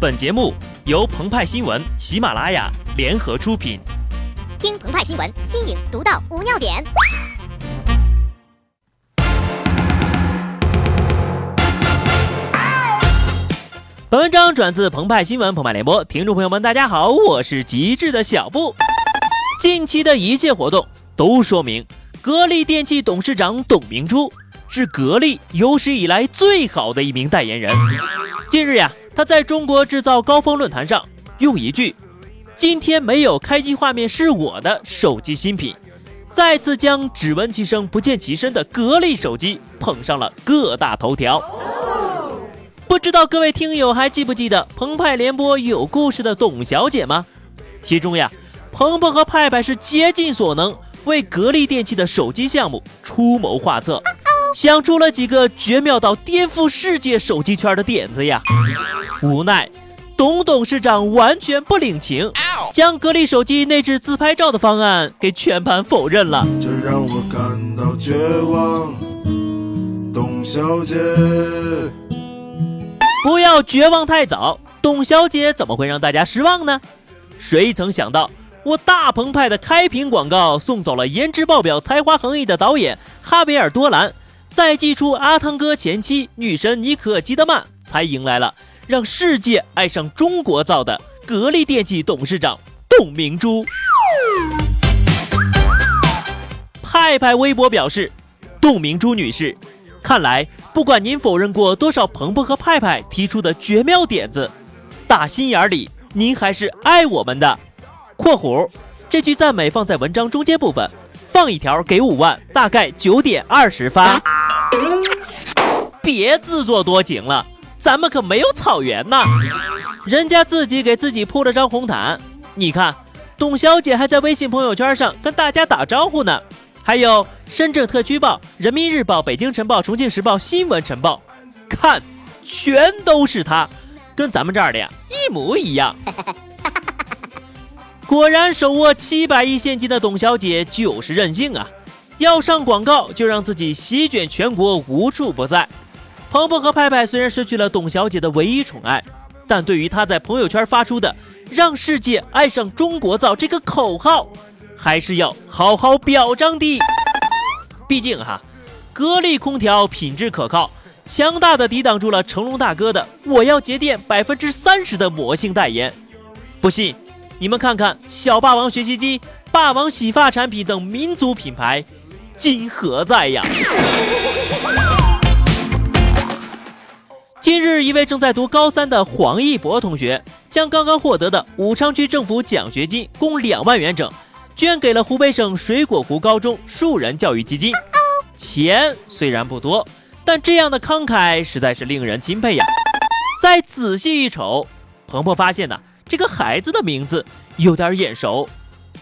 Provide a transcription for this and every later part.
本节目由澎湃新闻、喜马拉雅联合出品。听澎湃新闻，新颖独到，无尿点。本文章转自澎湃新闻澎湃联播，听众朋友们，大家好，我是极致的小布。近期的一切活动都说明，格力电器董事长董明珠是格力有史以来最好的一名代言人。近日呀。他在中国制造高峰论坛上用一句“今天没有开机画面是我的手机新品”，再次将只闻其声不见其身的格力手机捧上了各大头条。不知道各位听友还记不记得澎湃联播有故事的董小姐吗？其中呀，鹏鹏和派派是竭尽所能为格力电器的手机项目出谋划策，想出了几个绝妙到颠覆世界手机圈的点子呀。无奈，董董事长完全不领情，将格力手机内置自拍照的方案给全盘否认了。这让我感到绝望，董小姐，不要绝望太早。董小姐怎么会让大家失望呢？谁曾想到，我大澎湃的开屏广告送走了颜值爆表、才华横溢的导演哈维尔·多兰，在祭出阿汤哥前妻女神妮可基德曼，才迎来了。让世界爱上中国造的格力电器董事长董明珠。派派微博表示：“董明珠女士，看来不管您否认过多少鹏鹏和派派提出的绝妙点子，打心眼里您还是爱我们的。”（括弧这句赞美放在文章中间部分，放一条给五万，大概九点二十发。别自作多情了。咱们可没有草原呐，人家自己给自己铺了张红毯。你看，董小姐还在微信朋友圈上跟大家打招呼呢。还有深圳特区报、人民日报、北京晨报、重庆时报、新闻晨报，看，全都是她，跟咱们这儿的呀一模一样。果然，手握七百亿现金的董小姐就是任性啊，要上广告就让自己席卷全国，无处不在。鹏鹏和派派虽然失去了董小姐的唯一宠爱，但对于她在朋友圈发出的“让世界爱上中国造”这个口号，还是要好好表彰的。毕竟哈，格力空调品质可靠，强大的抵挡住了成龙大哥的“我要节电百分之三十”的魔性代言。不信，你们看看小霸王学习机、霸王洗发产品等民族品牌，今何在呀？近日，一位正在读高三的黄一博同学，将刚刚获得的武昌区政府奖学金共两万元整，捐给了湖北省水果湖高中树人教育基金。钱虽然不多，但这样的慷慨实在是令人钦佩呀。再仔细一瞅，鹏鹏发现呢，这个孩子的名字有点眼熟。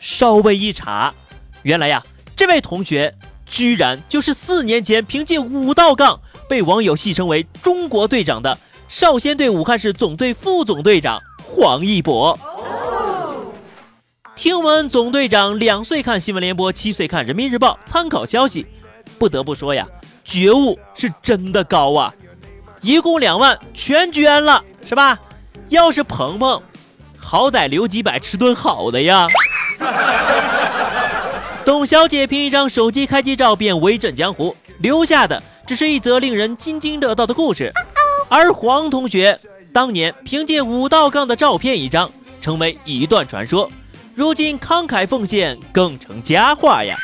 稍微一查，原来呀，这位同学居然就是四年前凭借五道杠。被网友戏称为“中国队长”的少先队武汉市总队副总队长黄一博。听闻总队长两岁看新闻联播，七岁看人民日报，参考消息，不得不说呀，觉悟是真的高啊！一共两万全捐了，是吧？要是鹏鹏，好歹留几百吃顿好的呀。董小姐凭一张手机开机照便威震江湖，留下的。只是一则令人津津乐道的故事，而黄同学当年凭借五道杠的照片一张，成为一段传说，如今慷慨奉献更成佳话呀！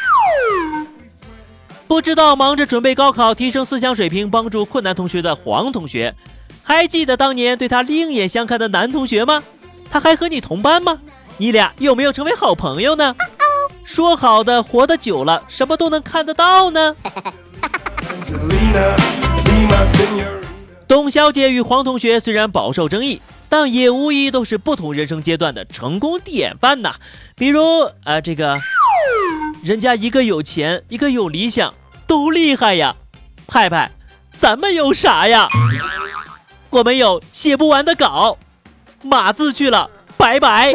不知道忙着准备高考、提升思想水平、帮助困难同学的黄同学，还记得当年对他另眼相看的男同学吗？他还和你同班吗？你俩有没有成为好朋友呢？说好的活得久了，什么都能看得到呢？董小姐与黄同学虽然饱受争议，但也无疑都是不同人生阶段的成功典范呐。比如啊，这个人家一个有钱，一个有理想，都厉害呀。派派，咱们有啥呀？我们有写不完的稿，码字去了，拜拜。